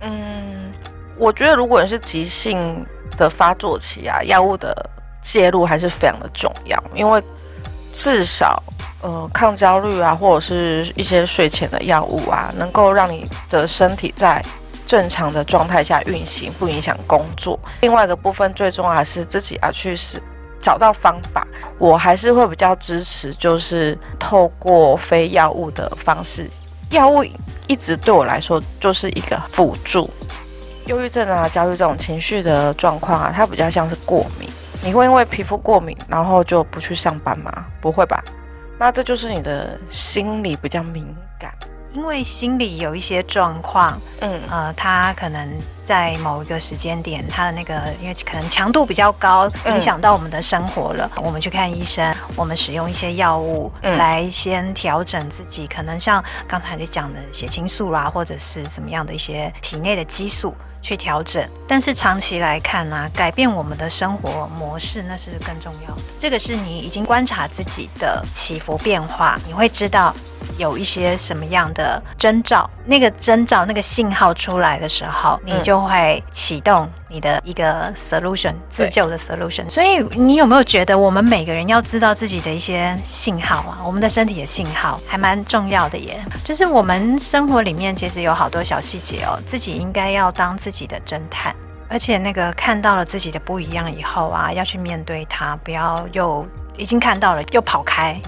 嗯，我觉得如果你是急性的发作期啊，药物的介入还是非常的重要，因为至少呃抗焦虑啊，或者是一些睡前的药物啊，能够让你的身体在正常的状态下运行，不影响工作。另外一个部分最重要还是自己要去是。找到方法，我还是会比较支持，就是透过非药物的方式。药物一直对我来说就是一个辅助。忧郁症啊、焦虑这种情绪的状况啊，它比较像是过敏。你会因为皮肤过敏，然后就不去上班吗？不会吧？那这就是你的心理比较敏感。因为心里有一些状况，嗯，呃，他可能在某一个时间点，他的那个因为可能强度比较高，影响到我们的生活了，嗯，我们去看医生，我们使用一些药物来先调整自己，可能像刚才你讲的血清素啦，或者是怎么样的一些体内的激素。去调整，但是长期来看呢、啊，改变我们的生活模式那是更重要的。这个是你已经观察自己的起伏变化，你会知道有一些什么样的征兆，那个征兆、那个信号出来的时候，你就会启动你的一个 solution 自救的 solution。所以你有没有觉得，我们每个人要知道自己的一些信号啊？我们的身体的信号还蛮重要的耶。就是我们生活里面其实有好多小细节哦，自己应该要当自己的侦探，而且那个看到了自己的不一样以后啊，要去面对它，不要又已经看到了又跑开。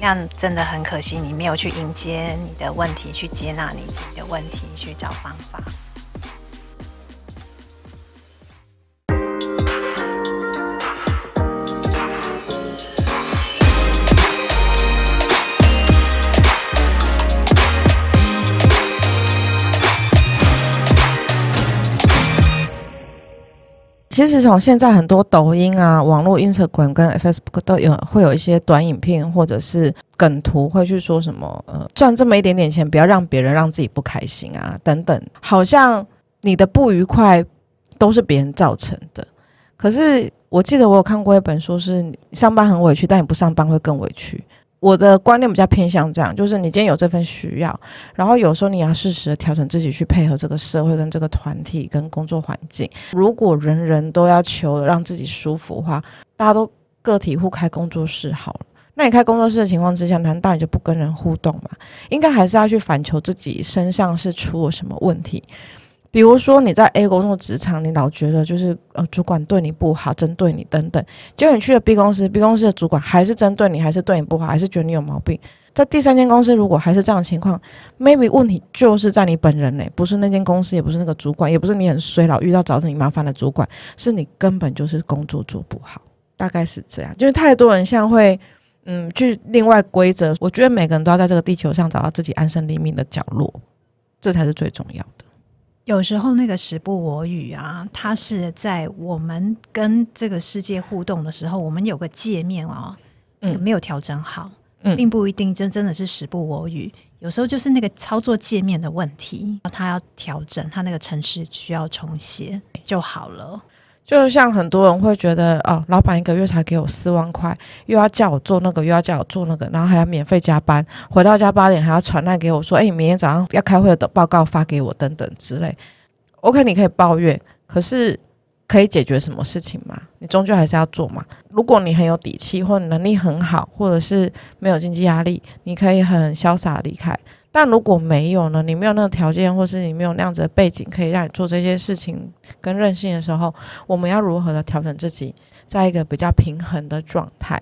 那样真的很可惜，你没有去迎接你的问题，去接纳你自己的问题，去找方法。其实从现在很多抖音啊、网络 Instagram 跟 Facebook 都有会有一些短影片或者是梗图，会去说什么呃赚这么一点点钱，不要让别人让自己不开心啊等等，好像你的不愉快都是别人造成的。可是我记得我有看过一本书，是上班很委屈，但你不上班会更委屈。我的观念比较偏向这样，就是你今天有这份需要，然后有时候你要适时的调整自己去配合这个社会跟这个团体跟工作环境。如果人人都要求让自己舒服的话，大家都个体户开工作室好了。那你开工作室的情况之下，难道你就不跟人互动吗？应该还是要去反求自己身上是出了什么问题。比如说你在 A 工作职场，你老觉得就是呃主管对你不好，针对你等等，结果你去了 B 公司，B 公司的主管还是针对你，还是对你不好，还是觉得你有毛病。在第三间公司，如果还是这样的情况，maybe 问题就是在你本人呢，不是那间公司，也不是那个主管，也不是你很衰老遇到找你麻烦的主管，是你根本就是工作做不好，大概是这样。就是太多人像会嗯去另外规则，我觉得每个人都要在这个地球上找到自己安身立命的角落，这才是最重要的。有时候那个时不我与啊，它是在我们跟这个世界互动的时候，我们有个界面哦，嗯，没有调整好，嗯，并不一定真真的是时不我与。有时候就是那个操作界面的问题，它要调整，它那个程式需要重写就好了。就像很多人会觉得哦，老板一个月才给我四万块，又要叫我做那个，又要叫我做那个，然后还要免费加班，回到家八点还要传赖给我说，哎，你明天早上要开会的报告发给我等等之类。OK，你可以抱怨，可是可以解决什么事情吗？你终究还是要做嘛。如果你很有底气，或能力很好，或者是没有经济压力，你可以很潇洒离开。但如果没有呢？你没有那个条件，或是你没有那样子的背景，可以让你做这些事情跟任性的时候，我们要如何的调整自己，在一个比较平衡的状态？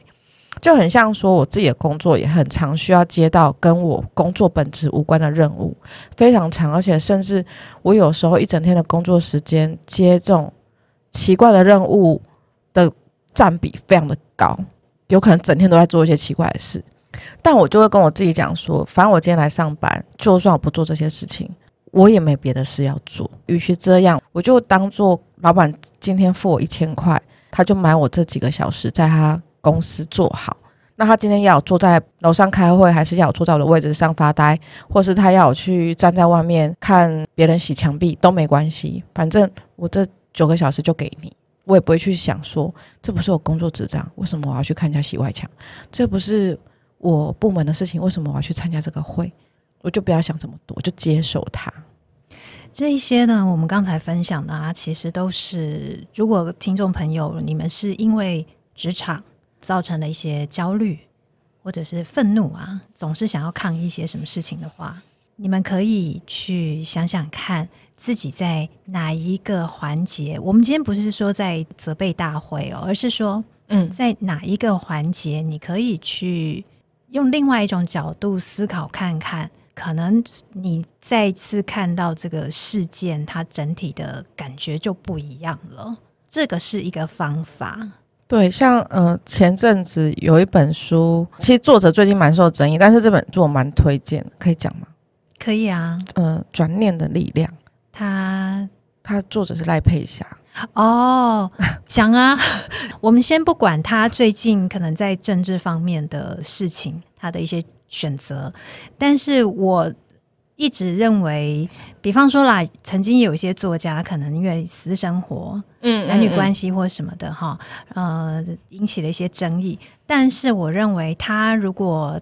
就很像说，我自己的工作也很常需要接到跟我工作本质无关的任务，非常长，而且甚至我有时候一整天的工作时间接这种奇怪的任务的占比非常的高，有可能整天都在做一些奇怪的事。但我就会跟我自己讲说，反正我今天来上班，就算我不做这些事情，我也没别的事要做。与其这样，我就当做老板今天付我一千块，他就买我这几个小时在他公司做好。那他今天要我坐在楼上开会，还是要我坐在我的位置上发呆，或是他要我去站在外面看别人洗墙壁都没关系。反正我这九个小时就给你，我也不会去想说，这不是我工作职责，为什么我要去看人家洗外墙？这不是。我部门的事情，为什么我要去参加这个会？我就不要想这么多，我就接受它。这一些呢，我们刚才分享的啊，其实都是如果听众朋友你们是因为职场造成了一些焦虑或者是愤怒啊，总是想要抗议一些什么事情的话，你们可以去想想看自己在哪一个环节。我们今天不是说在责备大会哦，而是说，嗯，在哪一个环节，你可以去用另外一种角度思考看看。可能你再次看到这个事件，它整体的感觉就不一样了。这个是一个方法。对，像呃前阵子有一本书，其实作者最近蛮受争议，但是这本书我蛮推荐，可以讲吗？可以啊。呃，转念的力量，他他作者是赖佩霞。哦，讲啊。我们先不管他最近可能在政治方面的事情，他的一些。选择，但是我一直认为，比方说啦，曾经有一些作家可能因为私生活、嗯，男女关系或什么的哈，呃，引起了一些争议。但是我认为，他如果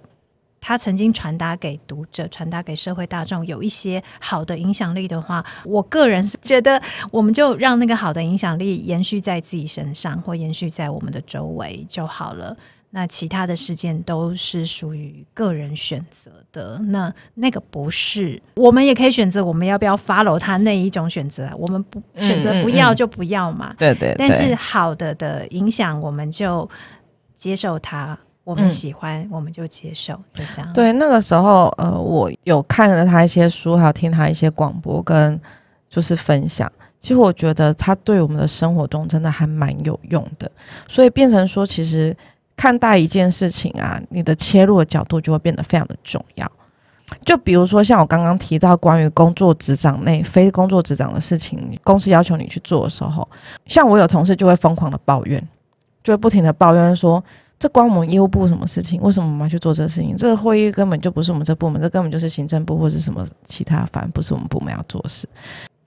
他曾经传达给读者、传达给社会大众有一些好的影响力的话，我个人是觉得，我们就让那个好的影响力延续在自己身上，或延续在我们的周围就好了。那其他的事件都是属于个人选择的，那那个不是，我们也可以选择我们要不要 follow 他那一种选择，我们不选择不要就不要嘛。对对。但是好的的影响，我们就接受它，我们喜欢我们就接受，就这样。对，那个时候呃，我有看了他一些书，还有听他一些广播跟就是分享，其实我觉得他对我们的生活中真的还蛮有用的，所以变成说其实。看待一件事情啊，你的切入的角度就会变得非常的重要。就比如说像我刚刚提到关于工作职掌内非工作职掌的事情，公司要求你去做的时候，像我有同事就会疯狂的抱怨，就会不停的抱怨说，这关我们业务部什么事情？为什么我们要去做这个事情？这个会议根本就不是我们这部门，这根本就是行政部或是什么其他，反正不是我们部门要做的事。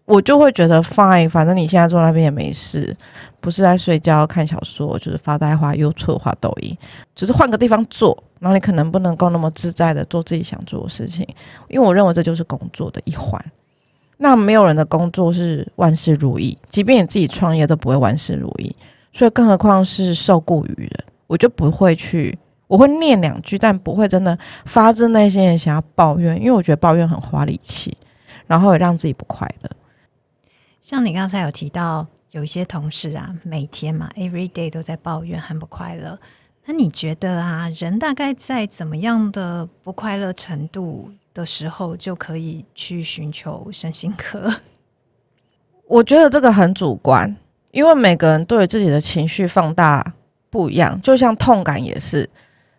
我就会觉得 fine，反正你现在坐那边也没事，不是在睡觉、看小说，就是发呆、滑 YouTube、滑抖音，只是换个地方做，然后你可能不能够那么自在的做自己想做的事情，因为我认为这就是工作的一环。那没有人的工作是万事如意，即便你自己创业都不会万事如意，所以更何况是受雇于人，我就不会去，我会念两句，但不会真的发自内心的想要抱怨，因为我觉得抱怨很花力气，然后也让自己不快乐。像你刚才有提到，有一些同事啊，每天嘛，every day 都在抱怨很不快乐。那你觉得啊，人大概在怎么样的不快乐程度的时候，就可以去寻求身心科？我觉得这个很主观，因为每个人对自己的情绪放大不一样。就像痛感也是，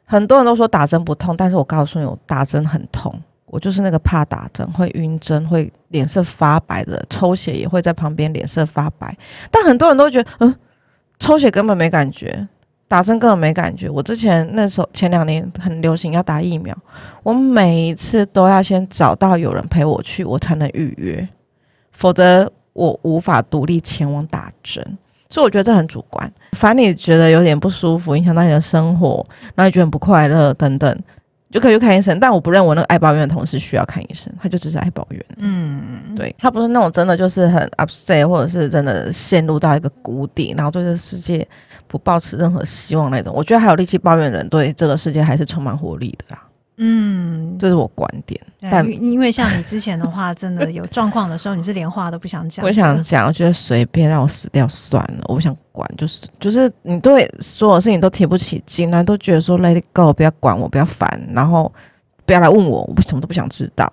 很多人都说打针不痛，但是我告诉你，我打针很痛。我就是那个怕打针会晕针会脸色发白的，抽血也会在旁边脸色发白。但很多人都觉得，嗯，抽血根本没感觉，打针根本没感觉。我之前那时候前两年很流行要打疫苗，我每一次都要先找到有人陪我去，我才能预约，否则我无法独立前往打针。所以我觉得这很主观。反正你觉得有点不舒服，影响到你的生活，然后你觉得很不快乐等等。就可以去看医生，但我不认为那个爱抱怨的同事需要看医生，他就只是爱抱怨。嗯，对，他不是那种真的就是很 upset，或者是真的陷入到一个谷底，然后对这个世界不抱持任何希望那种。我觉得还有力气抱怨的人，对这个世界还是充满活力的啦。嗯，这是我观点。但因为像你之前的话，真的有状况的时候，你是连话都不想讲。我想讲，我觉得随便让我死掉算了，我不想管。就是就是，你对所有事情都提不起劲来，都觉得说 let it go，不要管我，不要烦，然后不要来问我，我什么都不想知道。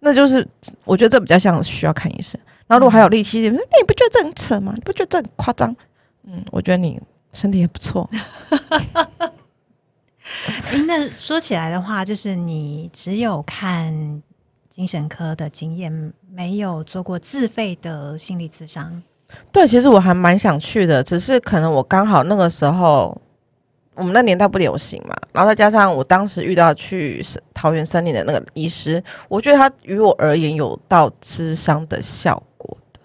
那就是我觉得这比较像需要看医生。然后如果还有力气，你你不觉得这很扯吗？你不觉得这很夸张？嗯，我觉得你身体也不错。欸、那说起来的话，就是你只有看精神科的经验，没有做过自费的心理咨商。对，其实我还蛮想去的，只是可能我刚好那个时候，我们那年代不流行嘛，然后再加上我当时遇到去桃园森林的那个医师，我觉得他于我而言有到咨商的效果的。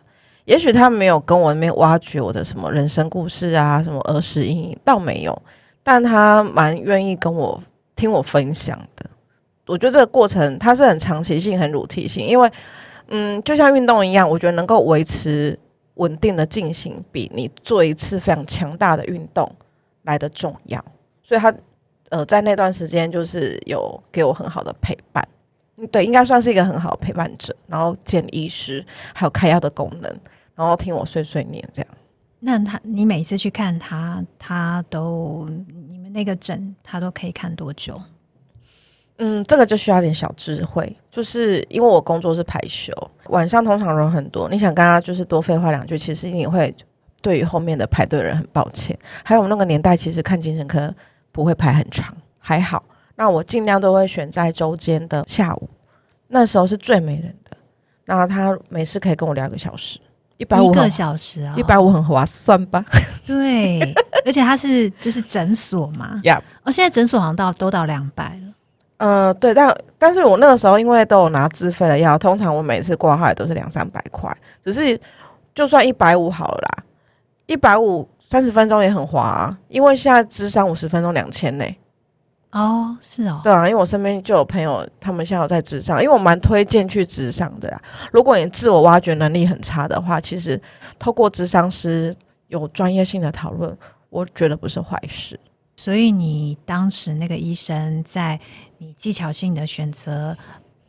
也许他没有跟我那边挖掘我的什么人生故事啊，什么儿时阴影，倒没有。但他蛮愿意跟我听我分享的，我觉得这个过程它是很长期性、很主题性，因为嗯，就像运动一样，我觉得能够维持稳定的进行，比你做一次非常强大的运动来的重要。所以他呃在那段时间就是有给我很好的陪伴，对，应该算是一个很好的陪伴者。然后见医师，还有开药的功能，然后听我碎碎念这样。那他，你每次去看他，他都你们那个诊，他都可以看多久？嗯，这个就需要点小智慧，就是因为我工作是排休，晚上通常人很多，你想跟他就是多废话两句，其实你会对于后面的排队人很抱歉。还有我们那个年代，其实看精神科不会排很长，还好。那我尽量都会选在周间的下午，那时候是最没人的。那他每次可以跟我聊一个小时。一百五个小时啊，一百五很划算吧？对，而且它是就是诊所嘛，呀哦，现在诊所好像到都到两百了。呃，对，但但是我那个时候因为都有拿自费的药，通常我每次挂号都是两三百块，只是就算一百五好了啦，一百五三十分钟也很划啊，因为现在智商五十分钟两千呢。哦，是哦，对啊，因为我身边就有朋友，他们现在有在职场，因为我蛮推荐去职场的呀。如果你自我挖掘能力很差的话，其实透过智商师有专业性的讨论，我觉得不是坏事。所以你当时那个医生在你技巧性的选择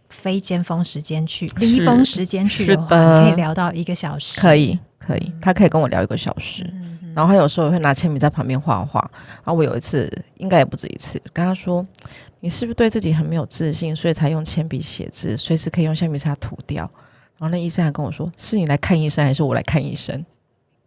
非尖峰时间去，低峰时间去的话，的可以聊到一个小时，可以，可以，他可以跟我聊一个小时。嗯然后他有时候也会拿铅笔在旁边画画。然后我有一次，应该也不止一次，跟他说：“你是不是对自己很没有自信，所以才用铅笔写字，随时可以用橡皮擦涂掉？”然后那医生还跟我说：“是你来看医生，还是我来看医生？”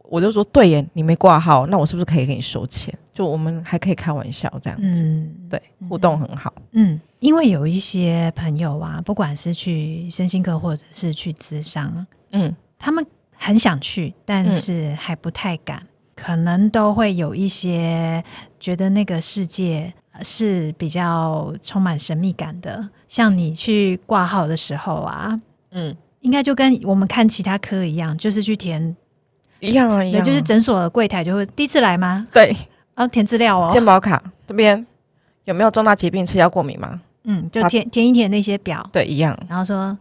我就说：“对耶，你没挂号，那我是不是可以给你收钱？就我们还可以开玩笑这样子，嗯、对，互动很好。”嗯，因为有一些朋友啊，不管是去身心科或者是去咨商，嗯，他们很想去，但是还不太敢。可能都会有一些觉得那个世界是比较充满神秘感的，像你去挂号的时候啊，嗯，应该就跟我们看其他科一样，就是去填一样啊，一样，就是诊所的柜台就会第一次来吗？对，啊，填资料哦，健保卡这边有没有重大疾病、吃药过敏吗？嗯，就填填一填那些表，对，一样，然后说。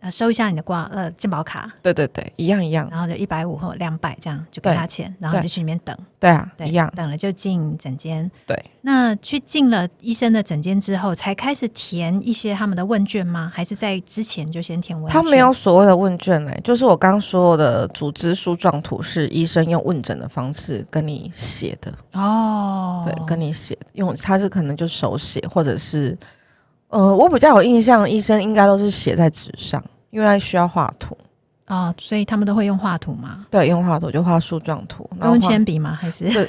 呃，收一下你的挂呃健保卡，对对对，一样一样，然后就一百五或两百这样就给他钱，然后就去里面等，对啊，对一样，等了就进诊间，对。那去进了医生的诊间之后，才开始填一些他们的问卷吗？还是在之前就先填问卷？他没有所谓的问卷嘞，就是我刚刚说的组织树状图是医生用问诊的方式跟你写的哦，对，跟你写，用他是可能就手写或者是。呃，我比较有印象，医生应该都是写在纸上，因为他需要画图啊、哦，所以他们都会用画图吗？对，用画图就画树状图，用铅笔吗？还是？对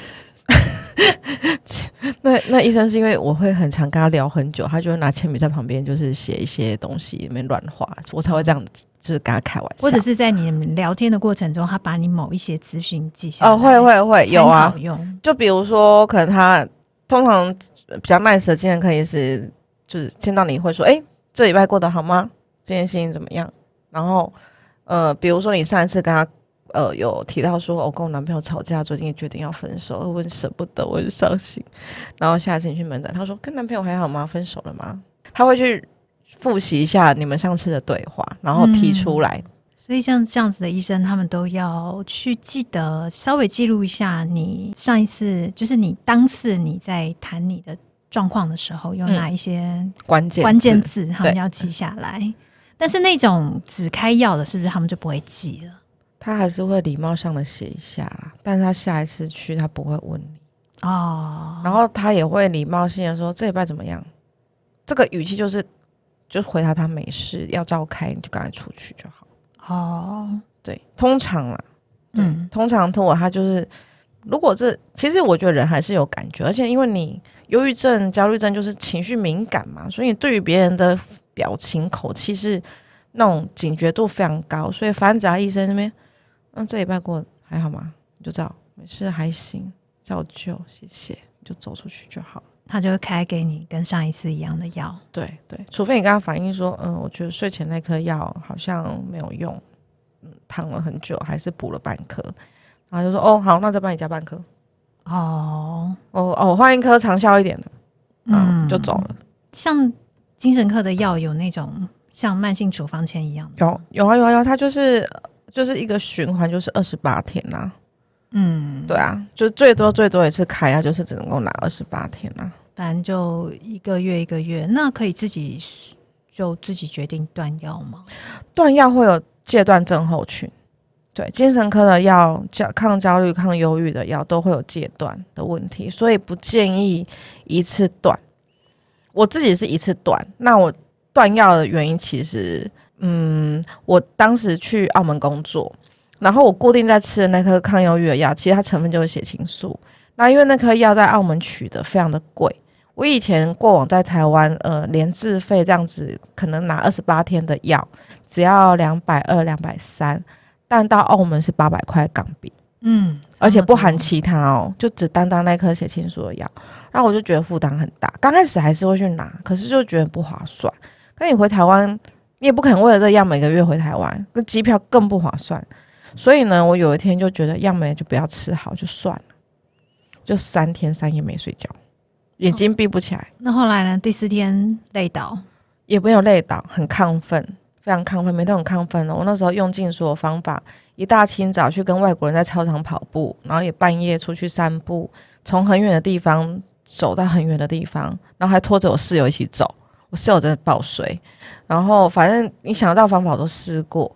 那那医生是因为我会很常跟他聊很久，他就会拿铅笔在旁边就是写一些东西，里面乱画，我才会这样子，就是跟他开玩笑。或者是在你聊天的过程中，他把你某一些资讯记下来。哦，会会会有啊，用。就比如说，可能他通常比较 nice 的精神科医师。就是见到你会说，哎、欸，这礼拜过得好吗？这件事情怎么样？然后，呃，比如说你上一次跟他，呃，有提到说，我、哦、跟我男朋友吵架，最近决定要分手，我很舍不得，我很伤心。然后下一次你去门诊，他说跟男朋友还好吗？分手了吗？他会去复习一下你们上次的对话，然后提出来。嗯、所以像这样子的医生，他们都要去记得稍微记录一下你上一次，就是你当次你在谈你的。状况的时候有哪一些关键关键字，他们要记下来。但是那种只开药的，是不是他们就不会记了？他还是会礼貌上的写一下啦，但是他下一次去他不会问你哦。然后他也会礼貌性的说：“这礼拜怎么样？”这个语气就是，就回答他没事，要照开你就赶快出去就好。哦，对，通常啊，嗯，通常通过他就是。如果这其实我觉得人还是有感觉，而且因为你忧郁症、焦虑症就是情绪敏感嘛，所以你对于别人的表情、口气是那种警觉度非常高。所以反正只要医生那边，嗯，这礼拜过还好吗？你就知道没事，还行，照旧，谢谢，就走出去就好。他就会开给你跟上一次一样的药。对对，除非你跟他反映说，嗯，我觉得睡前那颗药好像没有用，嗯，躺了很久，还是补了半颗。然后就说哦好，那再帮你加半颗。哦哦哦，换一颗长效一点的，嗯，就走了。像精神科的药有那种像慢性处方签一样？有有啊有啊有，它就是就是一个循环，就是二十八天呐、啊。嗯，对啊，就最多最多一次开药，就是只能够拿二十八天呐、啊。反正就一个月一个月，那可以自己就自己决定断药吗？断药会有戒断症候群，对，精神科的药、焦抗焦虑、抗忧郁的药都会有戒断的问题，所以不建议一次断。我自己是一次断，那我断药的原因其实，嗯，我当时去澳门工作，然后我固定在吃的那颗抗忧郁的药，其实它成分就是血清素。那因为那颗药在澳门取得非常的贵，我以前过往在台湾，呃，连自费这样子，可能拿二十八天的药，只要两百二、两百三，但到澳门是八百块港币，嗯，而且不含其他哦，就只单单那颗血清素的药。然后我就觉得负担很大，刚开始还是会去拿，可是就觉得不划算。那你回台湾，你也不可能为了这个药每个月回台湾，那机票更不划算。所以呢，我有一天就觉得药没就不要吃好，就算了，就三天三夜没睡觉，眼睛闭不起来。哦，那后来呢？第四天累倒，也没有累倒，很亢奋，非常亢奋，每天很亢奋。我那时候用尽所有方法，一大清早去跟外国人在操场跑步，然后也半夜出去散步，从很远的地方。走到很远的地方，然后还拖着我室友一起走。我室友真的爆睡，然后反正你想到方法我都试过。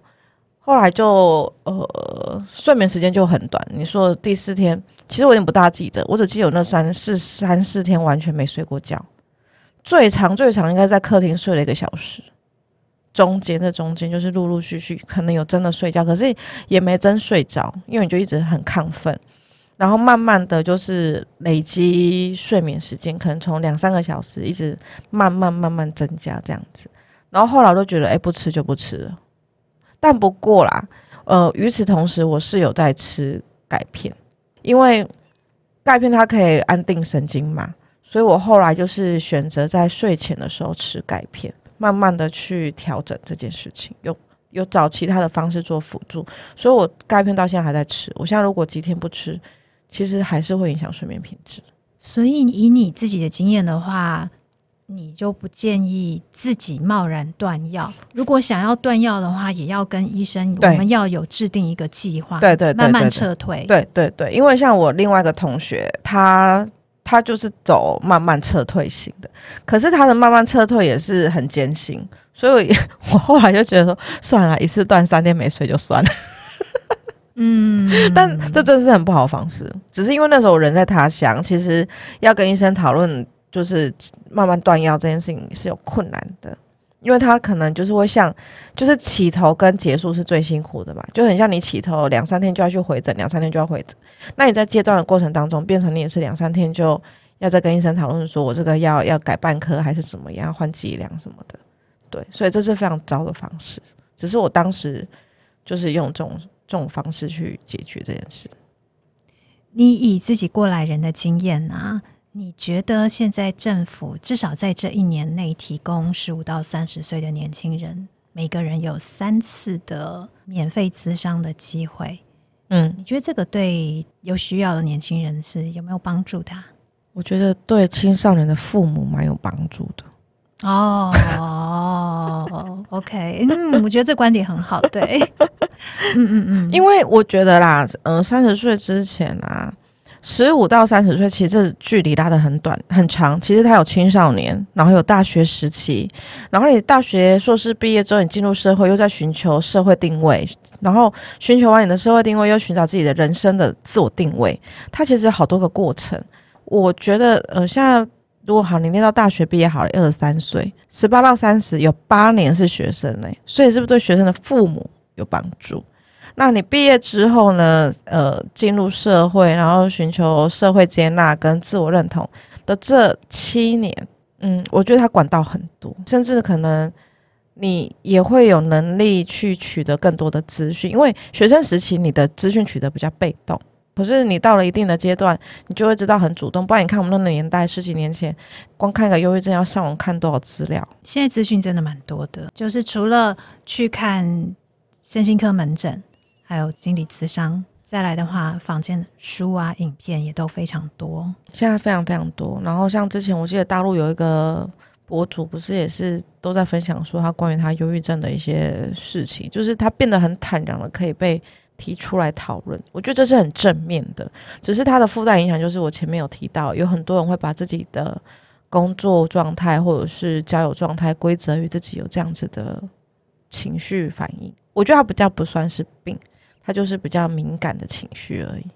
后来就呃睡眠时间就很短。你说第四天，其实我有点不大记得，我只记得有那三四三四天完全没睡过觉。最长最长应该在客厅睡了一个小时，中间的中间就是陆陆续续可能有真的睡觉，可是也没真睡着，因为你就一直很亢奋。然后慢慢的就是累积睡眠时间，可能从两三个小时一直慢慢慢慢增加这样子。然后后来我就觉得，哎，不吃就不吃了。但不过啦，呃，与此同时，我是有在吃钙片，因为钙片它可以安定神经嘛，所以我后来就是选择在睡前的时候吃钙片，慢慢的去调整这件事情，有有找其他的方式做辅助，所以我钙片到现在还在吃。我现在如果几天不吃，其实还是会影响睡眠品质，所以以你自己的经验的话，你就不建议自己贸然断药。如果想要断药的话，也要跟医生，我们要有制定一个计划，对对，慢慢撤退。对对对，因为像我另外一个同学，他他就是走慢慢撤退型的，可是他的慢慢撤退也是很艰辛，所以我后来就觉得说，算了，一次断三天没睡就算了。嗯，但这真的是很不好的方式。只是因为那时候我人在他乡，其实要跟医生讨论，就是慢慢断药这件事情是有困难的，因为他可能就是会像，就是起头跟结束是最辛苦的嘛，就很像你起头两三天就要去回诊，两三天就要回诊。那你在阶段的过程当中，变成你也是两三天就要再跟医生讨论，说我这个要要改半颗还是怎么样，换剂量什么的。对，所以这是非常糟的方式。只是我当时就是用这种。这种方式去解决这件事。你以自己过来人的经验啊，你觉得现在政府至少在这一年内提供十五到三十岁的年轻人，每个人有三次的免费咨商的机会。嗯，你觉得这个对有需要的年轻人是有没有帮助的？我觉得对青少年的父母蛮有帮助的。哦，OK，嗯，我觉得这观点很好，对。嗯嗯嗯，因为我觉得啦，嗯、呃，三十岁之前啊，十五到三十岁，其实这距离拉得很短很长。其实他有青少年，然后有大学时期，然后你大学硕士毕业之后，你进入社会，又在寻求社会定位，然后寻求完你的社会定位，又寻找自己的人生的自我定位。它其实有好多个过程。我觉得，呃，现在如果好，你念到大学毕业好了，二十三岁，十八到三十，有八年是学生呢，所以是不是对学生的父母？有帮助。那你毕业之后呢？呃，进入社会，然后寻求社会接纳跟自我认同的这七年，嗯，我觉得他管道很多，甚至可能你也会有能力去取得更多的资讯。因为学生时期你的资讯取得比较被动，可是你到了一定的阶段，你就会知道很主动。不然你看我们那个年代，十几年前，光看个忧郁症要上网看多少资料？现在资讯真的蛮多的，就是除了去看。身心科门诊，还有心理咨商，再来的话，房间书啊、影片也都非常多。现在非常非常多。然后像之前我记得大陆有一个博主不是也是都在分享说他关于他忧郁症的一些事情，就是他变得很坦然了，可以被提出来讨论。我觉得这是很正面的，只是他的附带影响就是我前面有提到，有很多人会把自己的工作状态或者是交友状态归责于自己有这样子的情绪反应。我觉得他比较不算是病，他就是比较敏感的情绪而已。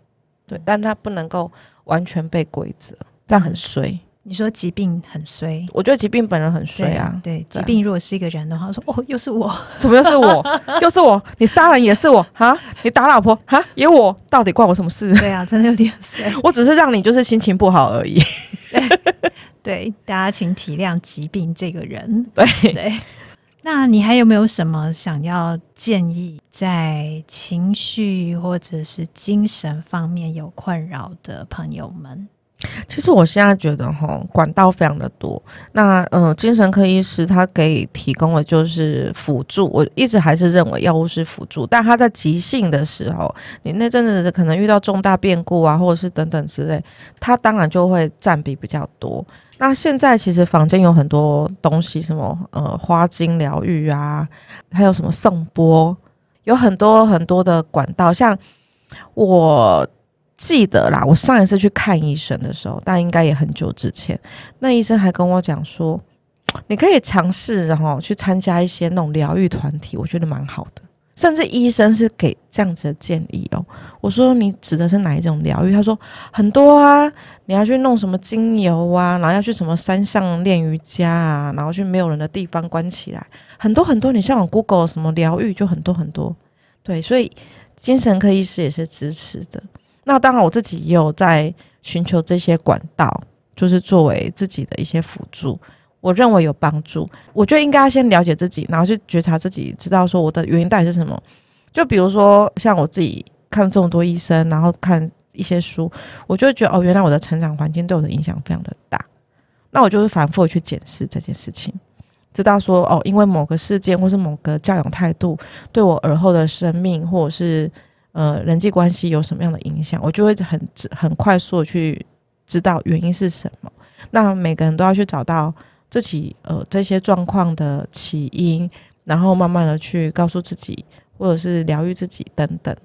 对，但他不能够完全被规则，这样很衰。你说疾病很衰，我觉得疾病本人很衰啊。对，对疾病如果是一个人的话，说哦，又是我，怎么又是我？又是我？你杀人也是我哈？你打老婆哈？也我？到底关我什么事？对啊，真的有点 衰。我只是让你就是心情不好而已。对，对，大家请体谅疾病这个人。对对。那你还有没有什么想要建议，在情绪或者是精神方面有困扰的朋友们？其实我现在觉得哈，管道非常的多。那呃，精神科医师他给提供的就是辅助。我一直还是认为药物是辅助，但他在急性的时候，你那阵子可能遇到重大变故啊，或者是等等之类，他当然就会占比比较多。那现在其实房间有很多东西，什么呃花精疗愈啊，还有什么颂钵，有很多很多的管道，像我。记得啦，我上一次去看医生的时候，但应该也很久之前。那医生还跟我讲说，你可以尝试然后去参加一些那种疗愈团体，我觉得蛮好的。甚至医生是给这样子的建议哦。我说你指的是哪一种疗愈？他说很多啊，你要去弄什么精油啊，然后要去什么山上练瑜伽啊，然后去没有人的地方关起来，很多很多。你像我 Google 什么疗愈就很多很多。对，所以精神科医师也是支持的。那当然，我自己也有在寻求这些管道，就是作为自己的一些辅助，我认为有帮助。我觉得应该先了解自己，然后去觉察自己，知道说我的原因到底是什么。就比如说，像我自己看这么多医生，然后看一些书，我就会觉得哦，原来我的成长环境对我的影响非常的大。那我就是反复去检视这件事情，知道说哦，因为某个事件或是某个教养态度，对我而后的生命或者是。呃，人际关系有什么样的影响，我就会很很快速的去知道原因是什么。那每个人都要去找到自己呃这些状况的起因，然后慢慢的去告诉自己，或者是疗愈自己等等。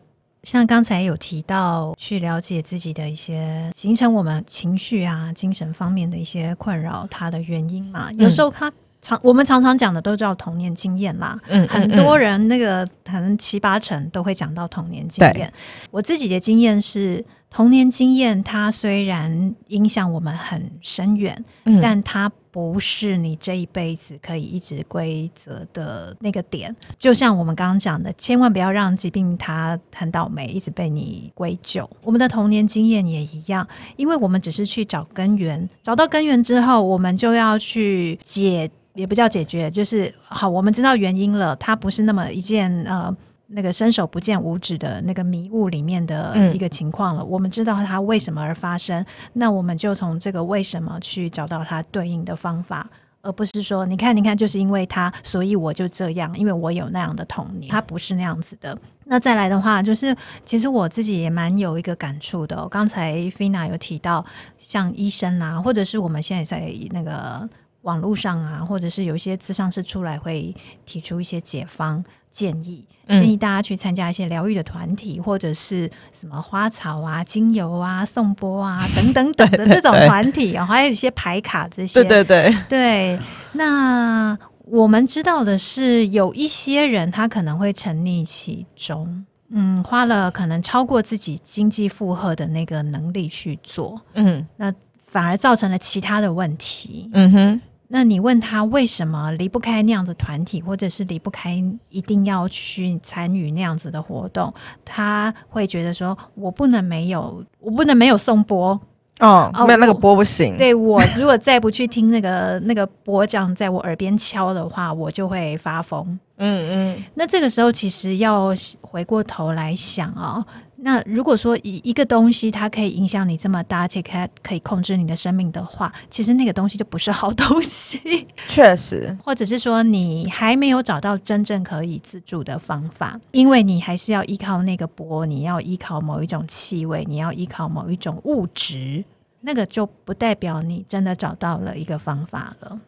像刚才有提到去了解自己的一些形成我们情绪啊、精神方面的一些困扰，它的原因嘛，有时候它。常我们常常讲的都叫童年经验啦，嗯，很多人那个可能七八成都会讲到童年经验。我自己的经验是，童年经验它虽然影响我们很深远，嗯，但它不是你这一辈子可以一直规则的那个点。就像我们刚刚讲的，千万不要让疾病它很倒霉，一直被你归咎。我们的童年经验也一样，因为我们只是去找根源，找到根源之后，我们就要去解。也不叫解决，就是好，我们知道原因了，它不是那么一件呃那个伸手不见五指的那个迷雾里面的一个情况了。嗯、我们知道它为什么而发生，那我们就从这个为什么去找到它对应的方法，而不是说你看你看，就是因为它，所以我就这样，因为我有那样的童年，它不是那样子的。那再来的话，就是其实我自己也蛮有一个感触的、哦。刚才 Fina 有提到，像医生啊，或者是我们现在在那个。网络上啊，或者是有一些咨商师出来会提出一些解方建议，建议大家去参加一些疗愈的团体，或者是什么花草啊、精油啊、颂钵啊等等等的这种团体啊，还有一些牌卡这些。对对对对。那我们知道的是，有一些人他可能会沉溺其中，嗯，花了可能超过自己经济负荷的那个能力去做，嗯，那反而造成了其他的问题，嗯哼。那你问他为什么离不开那样子团体，或者是离不开一定要去参与那样子的活动，他会觉得说：“我不能没有，我不能没有颂钵哦，没有那个钵不行。对”对我如果再不去听那个那个钵匠在我耳边敲的话，我就会发疯。嗯嗯，那这个时候其实要回过头来想哦。那如果说一一个东西它可以影响你这么大，而且可可以控制你的生命的话，其实那个东西就不是好东西。确实，或者是说你还没有找到真正可以自助的方法，因为你还是要依靠那个波，你要依靠某一种气味，你要依靠某一种物质，那个就不代表你真的找到了一个方法了。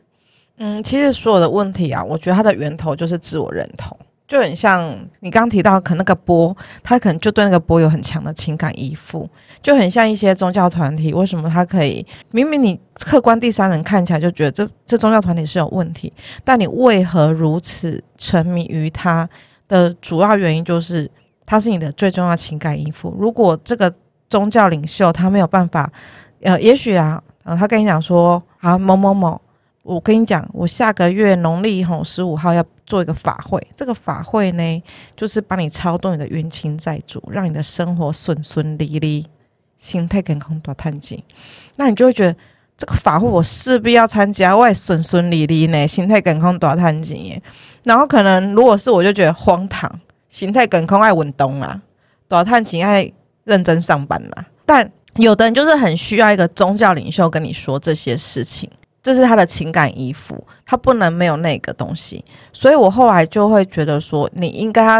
嗯，其实所有的问题啊，我觉得它的源头就是自我认同。就很像你刚提到，可那个波，他可能就对那个波有很强的情感依附，就很像一些宗教团体。为什么他可以明明你客观第三人看起来就觉得这这宗教团体是有问题，但你为何如此沉迷于他的主要原因就是他是你的最重要情感依附。如果这个宗教领袖他没有办法，呃，也许啊，呃，他跟你讲说啊某某某。我跟你讲，我下个月农历吼十五号要做一个法会，这个法会呢，就是帮你超度你的冤亲债主，让你的生活顺顺利利，心态健康多叹气。那你就会觉得这个法会我势必要参加，我也顺顺利利呢，心态健康多叹气。然后可能如果是我就觉得荒唐，心态健康爱稳东啊，多叹气爱认真上班啦。但有的人就是很需要一个宗教领袖跟你说这些事情。这是他的情感依附，他不能没有那个东西，所以我后来就会觉得说，你应该要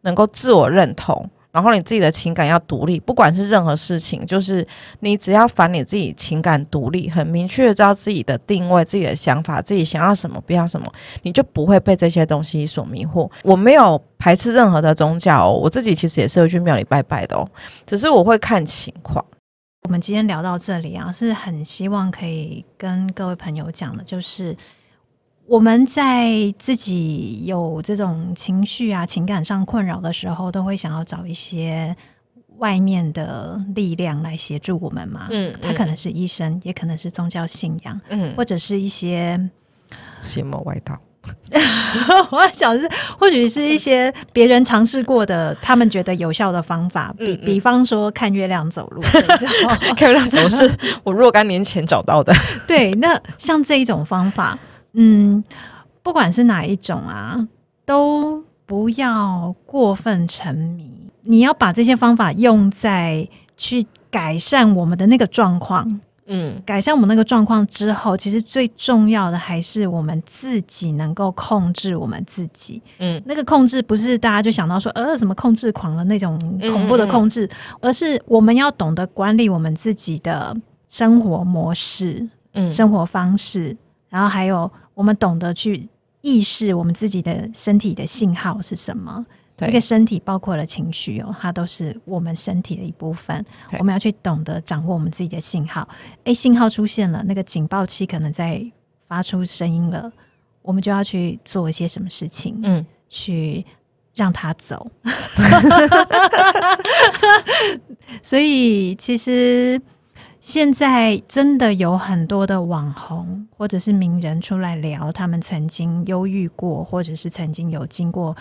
能够自我认同，然后你自己的情感要独立，不管是任何事情，就是你只要反你自己情感独立，很明确的知道自己的定位、自己的想法、自己想要什么、不要什么，你就不会被这些东西所迷惑。我没有排斥任何的宗教哦，我自己其实也是会去庙里拜拜的哦，只是我会看情况。我们今天聊到这里啊，是很希望可以跟各位朋友讲的，就是我们在自己有这种情绪啊、情感上困扰的时候，都会想要找一些外面的力量来协助我们嘛。嗯，他可能是医生，也可能是宗教信仰，嗯，或者是一些邪魔外道。我要讲的是，或许是一些别人尝试过的，他们觉得有效的方法，比比方说看月亮走路，看月亮走路是我若干年前找到的。对，那像这一种方法，嗯，不管是哪一种啊，都不要过分沉迷。你要把这些方法用在去改善我们的那个状况。嗯，改善我们那个状况之后，其实最重要的还是我们自己能够控制我们自己。嗯，那个控制不是大家就想到说呃什么控制狂的那种恐怖的控制，嗯嗯嗯，而是我们要懂得管理我们自己的生活模式、嗯，生活方式，然后还有我们懂得去意识我们自己的身体的信号是什么。一个身体包括了情绪哦，它都是我们身体的一部分。我们要去懂得掌握我们自己的信号。诶，信号出现了，那个警报器可能在发出声音了，我们就要去做一些什么事情，嗯，去让它走。所以，其实现在真的有很多的网红或者是名人出来聊，他们曾经忧郁过，或者是曾经有经过。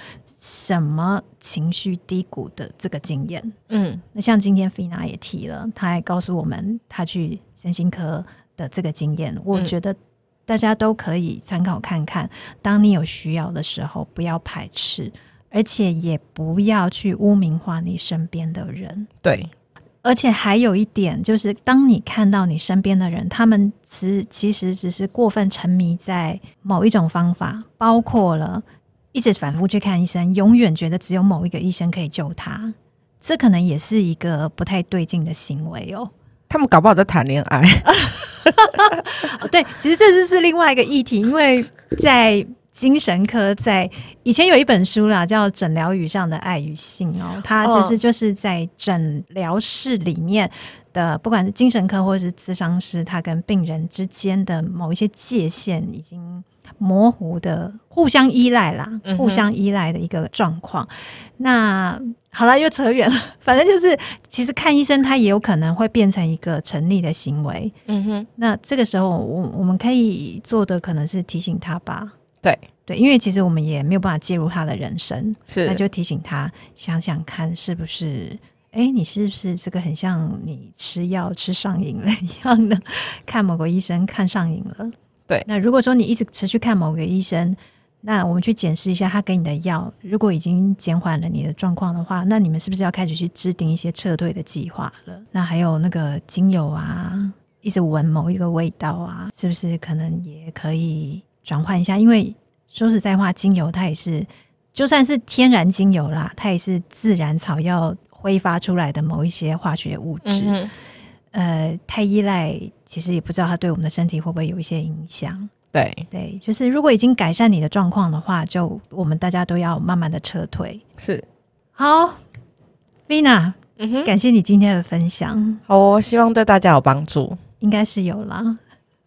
什么情绪低谷的这个经验？嗯，那像今天菲娜也提了，她还告诉我们她去身心科的这个经验。我觉得大家都可以参考看看。当你有需要的时候，不要排斥，而且也不要去污名化你身边的人。对，而且还有一点就是，当你看到你身边的人，他们其其实只是过分沉迷在某一种方法，包括了。一直反复去看医生，永远觉得只有某一个医生可以救他，这可能也是一个不太对劲的行为哦。他们搞不好在谈恋爱。哦，对，其实这是是另外一个议题，因为在精神科，在以前有一本书啦，叫《诊疗语上的爱与性》哦，它就是就是在诊疗室里面的，不管是精神科或者是咨商师，他跟病人之间的某一些界限已经。模糊的互相依赖啦，互相依赖的一个状况。嗯、那好了，又扯远了。反正就是，其实看医生他也有可能会变成一个成立的行为。嗯哼。那这个时候，我我们可以做的可能是提醒他吧。对对，因为其实我们也没有办法介入他的人生，是那就提醒他想想看，是不是？哎，你是不是这个很像你吃药吃上瘾了一样的？看某个医生看上瘾了。对，那如果说你一直持续看某个医生，那我们去检视一下他给你的药，如果已经减缓了你的状况的话，那你们是不是要开始去制定一些撤退的计划了？那还有那个精油啊，一直闻某一个味道啊，是不是可能也可以转换一下？因为说实在话，精油它也是，就算是天然精油啦，它也是自然草药挥发出来的某一些化学物质。嗯呃，太依赖，其实也不知道它对我们的身体会不会有一些影响。对对，就是如果已经改善你的状况的话，就我们大家都要慢慢的撤退。是，好，Vina，嗯哼，感谢你今天的分享。好，哦希望对大家有帮助，应该是有啦。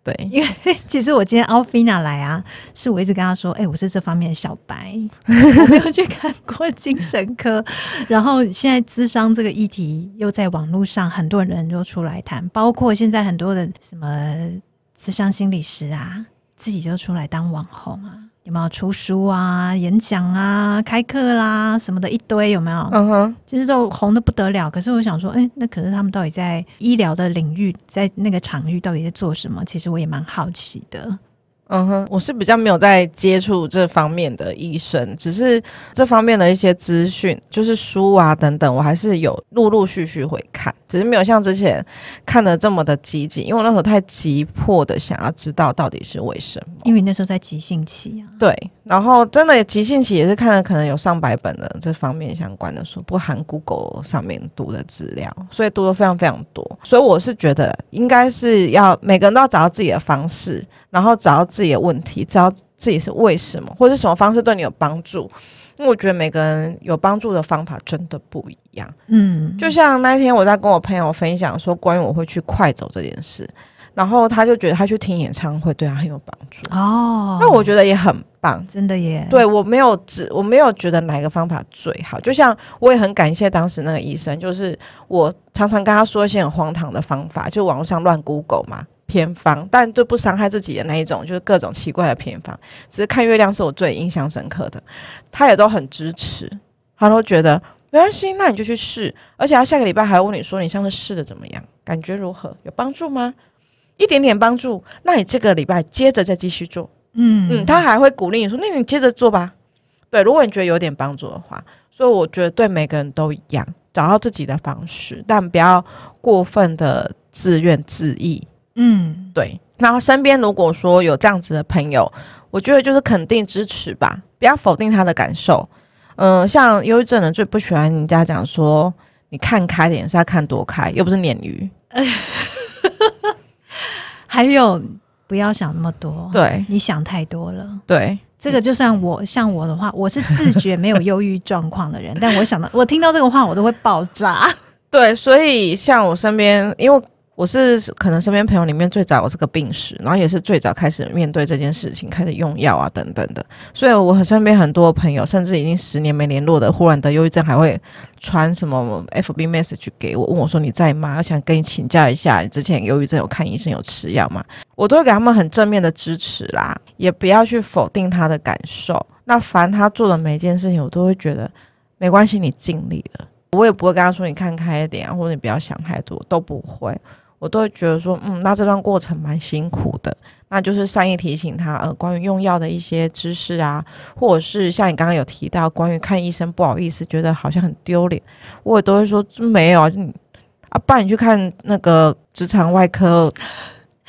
对，因为 其实我今天 Alfina 来啊，是我一直跟他说，哎、我是这方面的小白，没有去看过精神科。然后现在智商这个议题又在网络上，很多人都出来谈，包括现在很多的什么咨商心理师啊，自己就出来当网红啊。有没有出书啊、演讲啊、开课啦什么的一堆？有没有？嗯哼，就是都红的不得了。可是我想说，哎、欸，那可是他们到底在医疗的领域，在那个场域到底在做什么？其实我也蛮好奇的。嗯哼，我是比较没有在接触这方面的医生，只是这方面的一些资讯，就是书啊等等，我还是有陆陆续续会看，只是没有像之前看的这么的积极，因为我那时候太急迫的想要知道到底是为什么。因为那时候在急性期啊。对，然后真的急性期也是看了可能有上百本的这方面相关的书，不含 Google 上面读的资料，所以读的非常非常多。所以我是觉得应该是要每个人都要找到自己的方式。然后找到自己的问题，知道自己是为什么，或者什么方式对你有帮助。因为我觉得每个人有帮助的方法真的不一样。嗯，就像那天我在跟我朋友分享说关于我会去快走这件事，然后他就觉得他去听演唱会对他很有帮助。哦，那我觉得也很棒，真的耶。对，我没有只我没有觉得哪个方法最好，就像我也很感谢当时那个医生，就是我常常跟他说一些很荒唐的方法，就网络上乱 Google 嘛。偏方，但就不伤害自己的那一种，就是各种奇怪的偏方。只是看月亮是我最印象深刻的，他也都很支持，他都觉得没关系，那你就去试。而且他下个礼拜还会问你说，你上次试的怎么样，感觉如何，有帮助吗？一点点帮助，那你这个礼拜接着再继续做。嗯嗯，他还会鼓励你说，那你接着做吧。对，如果你觉得有点帮助的话，所以我觉得对每个人都一样，找到自己的方式，但不要过分的自怨自艾。嗯，对。然后身边如果说有这样子的朋友，我觉得就是肯定支持吧，不要否定他的感受。嗯、呃，像忧郁症人最不喜欢人家讲说你看开点，是要看多开，又不是鲶鱼。还有不要想那么多，对，你想太多了。对，这个就算我像我的话，我是自觉没有忧郁状况的人，但我想到我听到这个话，我都会爆炸。对，所以像我身边，因为。我是可能身边朋友里面最早有这个病史，然后也是最早开始面对这件事情，开始用药啊等等的。所以，我和身边很多朋友，甚至已经十年没联络的，忽然得忧郁症，还会传什么 FB message 给我，问我说你在吗？我想跟你请教一下，你之前忧郁症有看医生有吃药吗？我都会给他们很正面的支持啦，也不要去否定他的感受。那凡他做的每一件事情，我都会觉得没关系，你尽力了。我也不会跟他说你看开一点啊，或者你不要想太多，都不会。我都会觉得说，嗯，那这段过程蛮辛苦的，那就是善意提醒他，呃，关于用药的一些知识啊，或者是像你刚刚有提到关于看医生不好意思，觉得好像很丢脸，我也都会说没有啊，啊，不然你去看那个直肠外科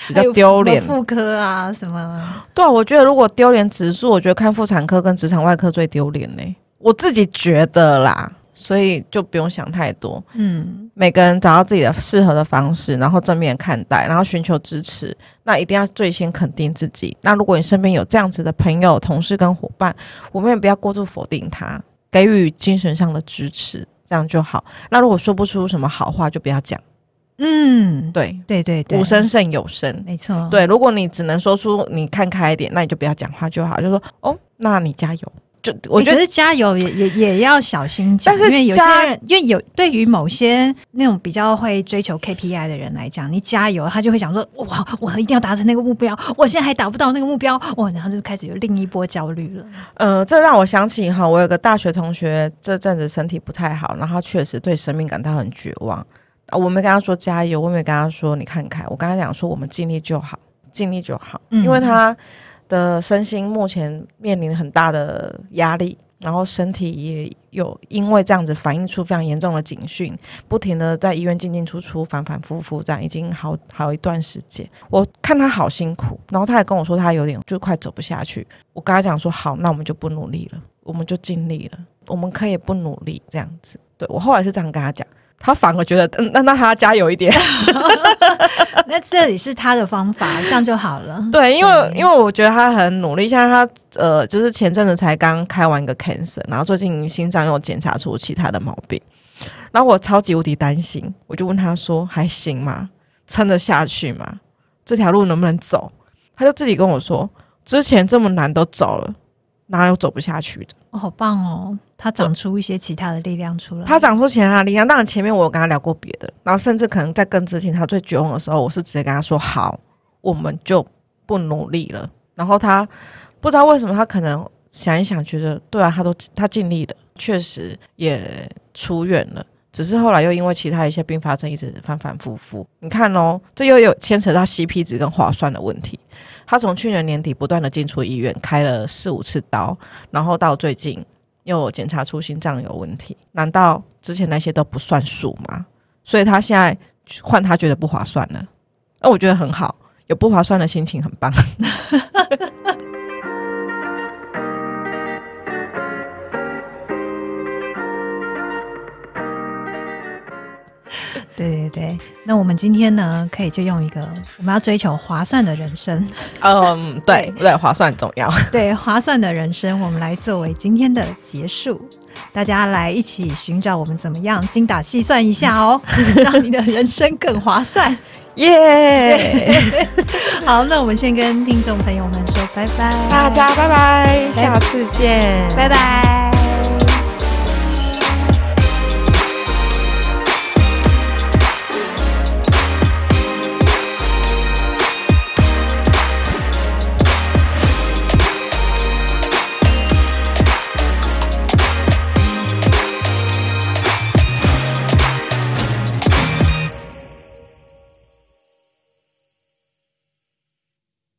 比较丢脸，妇科啊什么？对啊，我觉得如果丢脸指数，我觉得看妇产科跟直肠外科最丢脸呢，我自己觉得啦。所以就不用想太多，嗯，每个人找到自己的适合的方式，然后正面看待，然后寻求支持。那一定要最先肯定自己。那如果你身边有这样子的朋友、同事跟伙伴，我们也不要过度否定他，给予精神上的支持，这样就好。那如果说不出什么好话，就不要讲。嗯，对对对对，无声胜有声，没错。对，如果你只能说出你看开一点，那你就不要讲话就好，就说哦，那你加油。我觉得是加油也也也要小心讲，因为有些人，因为有对于某些那种比较会追求 KPI 的人来讲，你加油，他就会想说：哇，我一定要达成那个目标，我现在还达不到那个目标，哇，然后就开始有另一波焦虑了。呃，这让我想起哈，我有个大学同学，这阵子身体不太好，然后确实对生命感到很绝望。啊，我没跟他说加油，我没跟他说你看看，我跟他讲说我们尽力就好，尽力就好，因为他。的身心目前面临很大的压力，然后身体也有因为这样子反映出非常严重的警讯，不停的在医院进进出出，反反复复这样，已经好好一段时间。我看他好辛苦，然后他还跟我说他有点就快走不下去。我跟他讲说好，那我们就不努力了，我们就尽力了，我们可以不努力这样子。对，我后来是这样跟他讲，他反而觉得，嗯，那那他加油一点。那这里是他的方法，这样就好了。对，因为因为我觉得他很努力，像他呃，就是前阵子才刚开完一个 cancer，然后最近心脏又检查出其他的毛病，然后我超级无敌担心，我就问他说：“还行吗？撑得下去吗？这条路能不能走？”他就自己跟我说：“之前这么难都走了，哪有走不下去的？”哦，好棒哦！他长出一些其他的力量出来。他长出其他的力量。当然，前面我有跟他聊过别的，然后甚至可能在更之前，他最绝望的时候，我是直接跟他说：“好，我们就不努力了。”然后他不知道为什么，他可能想一想，觉得对啊，他都 他尽力了，确实也出院了。只是后来又因为其他一些并发症，一直反反复复。你看哦，这又有牵扯到 CP 值跟划算的问题。他从去年年底不断的进出医院，开了四五次刀，然后到最近又检查出心脏有问题。难道之前那些都不算数吗？所以他现在换他觉得不划算了，那我觉得很好，有不划算的心情很棒。对对对，那我们今天呢，可以就用一个我们要追求划算的人生。嗯，对对，对，划算很重要。对，划算的人生，我们来作为今天的结束，大家来一起寻找我们怎么样精打细算一下哦，让你的人生更划算。耶！好，那我们先跟听众朋友们说拜拜，大家拜拜，拜拜，下次见。